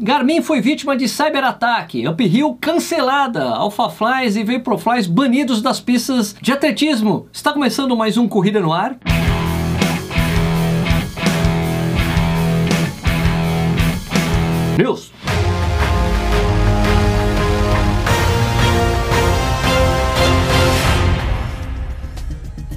Garmin foi vítima de cyberataque, Uphill cancelada, AlphaFlies e Vaporflies banidos das pistas de atletismo. Está começando mais um Corrida no Ar. News.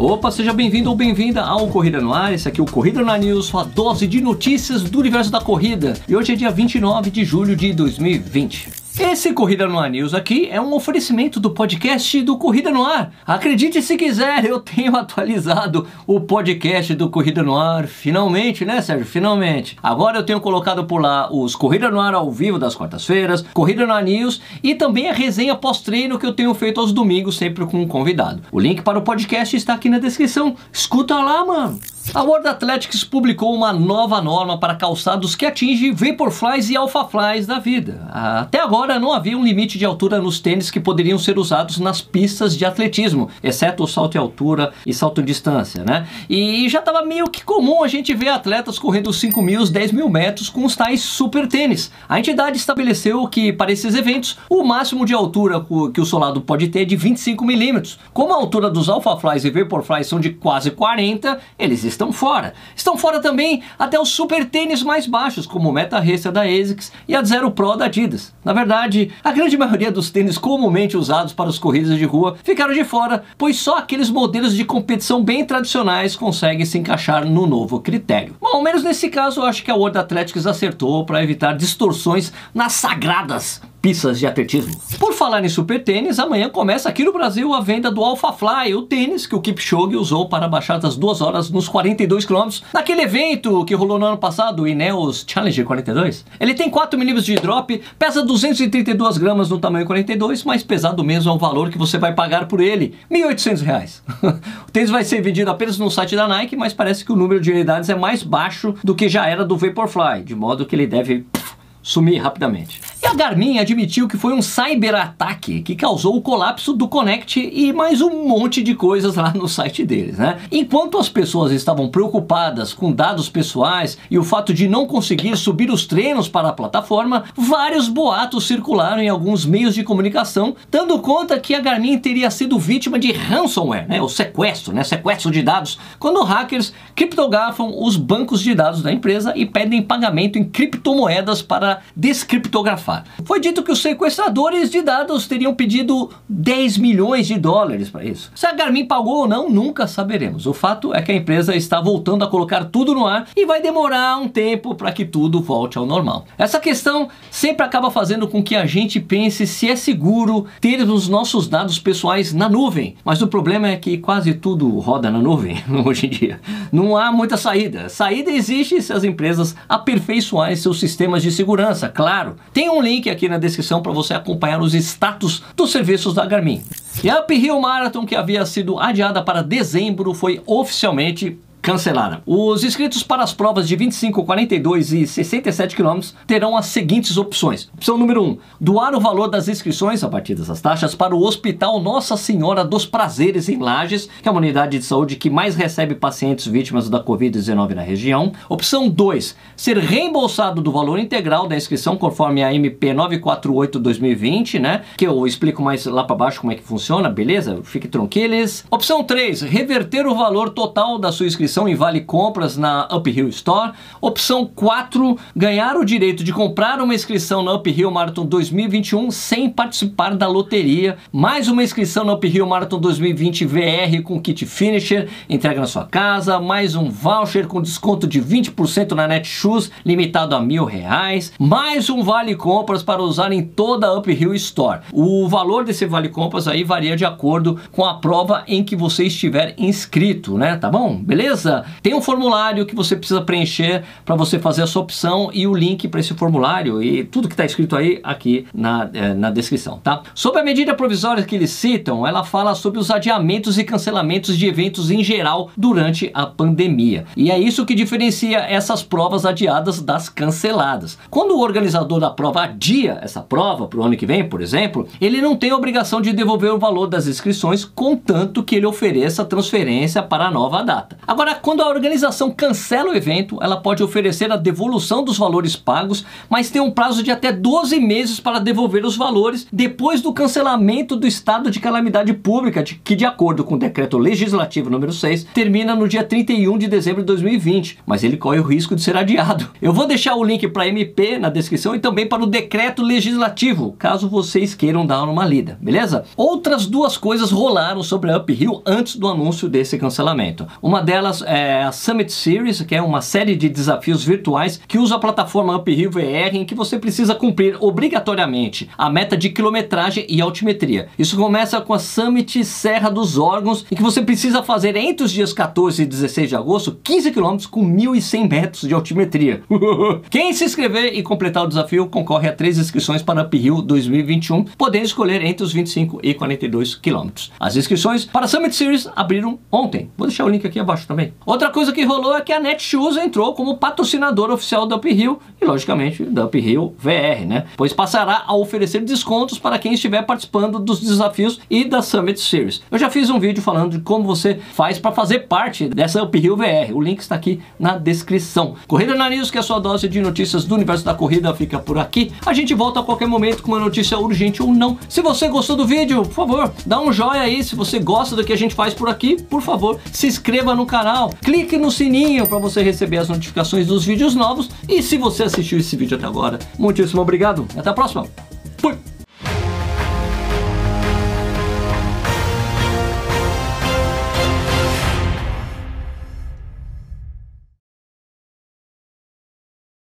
Opa, seja bem-vindo ou bem-vinda ao Corrida no Ar. Esse aqui é o Corrida no Ar News, sua dose de notícias do universo da corrida. E hoje é dia 29 de julho de 2020. Esse Corrida no Ar News aqui é um oferecimento do podcast do Corrida no Ar. Acredite se quiser, eu tenho atualizado o podcast do Corrida no Ar, finalmente, né, Sérgio? Finalmente. Agora eu tenho colocado por lá os Corrida no Ar ao vivo das quartas-feiras, Corrida no Ar News e também a resenha pós-treino que eu tenho feito aos domingos, sempre com um convidado. O link para o podcast está aqui na descrição. Escuta lá, mano. A World Athletics publicou uma nova norma para calçados que atinge Vaporflies e Alphaflies da vida. Até agora não havia um limite de altura nos tênis que poderiam ser usados nas pistas de atletismo, exceto o salto em altura e salto em distância, né? E já estava meio que comum a gente ver atletas correndo 5 mil, 10 mil metros com os tais super tênis. A entidade estabeleceu que para esses eventos o máximo de altura que o solado pode ter é de 25 milímetros. Como a altura dos Alphaflies e Vaporflies são de quase 40, eles estão fora. Estão fora também até os super tênis mais baixos, como o Meta Racer da ASICS e a Zero Pro da Adidas. Na verdade, a grande maioria dos tênis comumente usados para as corridas de rua ficaram de fora, pois só aqueles modelos de competição bem tradicionais conseguem se encaixar no novo critério. Bom, ao menos nesse caso, eu acho que a World Athletics acertou para evitar distorções nas sagradas pistas de atletismo. Por falar em super tênis, amanhã começa aqui no Brasil a venda do Alpha Fly, o tênis que o Kipchoge usou para baixar das duas horas nos 42 km naquele evento que rolou no ano passado, o Ineos Challenge 42. Ele tem 4 mm de drop, pesa 232 gramas no tamanho 42, mas pesado mesmo é o valor que você vai pagar por ele, R$ 1.800. o tênis vai ser vendido apenas no site da Nike, mas parece que o número de unidades é mais baixo do que já era do Vaporfly, de modo que ele deve sumir rapidamente. E a Garmin admitiu que foi um cyberataque que causou o colapso do Connect e mais um monte de coisas lá no site deles, né? Enquanto as pessoas estavam preocupadas com dados pessoais e o fato de não conseguir subir os treinos para a plataforma, vários boatos circularam em alguns meios de comunicação, dando conta que a Garmin teria sido vítima de ransomware, né? O sequestro, né? Sequestro de dados, quando hackers criptografam os bancos de dados da empresa e pedem pagamento em criptomoedas para descriptografar foi dito que os sequestradores de dados teriam pedido 10 milhões de dólares para isso. Se a Garmin pagou ou não, nunca saberemos. O fato é que a empresa está voltando a colocar tudo no ar e vai demorar um tempo para que tudo volte ao normal. Essa questão sempre acaba fazendo com que a gente pense se é seguro ter os nossos dados pessoais na nuvem. Mas o problema é que quase tudo roda na nuvem hoje em dia. Não há muita saída. Saída existe se as empresas aperfeiçoarem seus sistemas de segurança, claro. Tem um um link aqui na descrição para você acompanhar os status dos serviços da Garmin. E a Uphill Marathon, que havia sido adiada para dezembro, foi oficialmente cancelada. Os inscritos para as provas de 25, 42 e 67 km terão as seguintes opções. Opção número 1, doar o valor das inscrições a partir dessas taxas para o Hospital Nossa Senhora dos Prazeres em Lages, que é uma unidade de saúde que mais recebe pacientes vítimas da Covid-19 na região. Opção 2, ser reembolsado do valor integral da inscrição conforme a MP 948-2020, né? Que eu explico mais lá para baixo como é que funciona, beleza? Fique tranquilos. Opção 3, reverter o valor total da sua inscrição inscrição em Vale Compras na Uphill Store. Opção 4, ganhar o direito de comprar uma inscrição na Uphill Marathon 2021 sem participar da loteria. Mais uma inscrição na Uphill Marathon 2020 VR com kit finisher, entrega na sua casa. Mais um voucher com desconto de 20% na Netshoes, limitado a mil reais. Mais um Vale Compras para usar em toda a Uphill Store. O valor desse Vale Compras aí varia de acordo com a prova em que você estiver inscrito, né? Tá bom? Beleza? Tem um formulário que você precisa preencher para você fazer a sua opção e o link para esse formulário e tudo que está escrito aí aqui na, é, na descrição, tá? Sobre a medida provisória que eles citam, ela fala sobre os adiamentos e cancelamentos de eventos em geral durante a pandemia. E é isso que diferencia essas provas adiadas das canceladas. Quando o organizador da prova adia essa prova para o ano que vem, por exemplo, ele não tem a obrigação de devolver o valor das inscrições, contanto que ele ofereça transferência para a nova data. Agora, quando a organização cancela o evento, ela pode oferecer a devolução dos valores pagos, mas tem um prazo de até 12 meses para devolver os valores depois do cancelamento do estado de calamidade pública, que de acordo com o decreto legislativo número 6, termina no dia 31 de dezembro de 2020, mas ele corre o risco de ser adiado. Eu vou deixar o link para MP na descrição e também para o decreto legislativo, caso vocês queiram dar uma lida, beleza? Outras duas coisas rolaram sobre a Uphill antes do anúncio desse cancelamento. Uma delas é a Summit Series, que é uma série de desafios virtuais que usa a plataforma Uphill VR em que você precisa cumprir obrigatoriamente a meta de quilometragem e altimetria. Isso começa com a Summit Serra dos Órgãos, em que você precisa fazer entre os dias 14 e 16 de agosto 15 km com 1.100 metros de altimetria. Quem se inscrever e completar o desafio concorre a três inscrições para Uphill 2021, podendo escolher entre os 25 e 42 km. As inscrições para a Summit Series abriram ontem. Vou deixar o link aqui abaixo também. Outra coisa que rolou é que a Netshoes entrou como patrocinador oficial da Uphill e, logicamente, da Uphill VR, né? Pois passará a oferecer descontos para quem estiver participando dos desafios e da Summit Series. Eu já fiz um vídeo falando de como você faz para fazer parte dessa Uphill VR. O link está aqui na descrição. Corrida na News, que é a sua dose de notícias do universo da corrida, fica por aqui. A gente volta a qualquer momento com uma notícia urgente ou não. Se você gostou do vídeo, por favor, dá um joinha aí. Se você gosta do que a gente faz por aqui, por favor, se inscreva no canal. Clique no sininho para você receber as notificações dos vídeos novos. E se você assistiu esse vídeo até agora, muitíssimo obrigado. Até a próxima.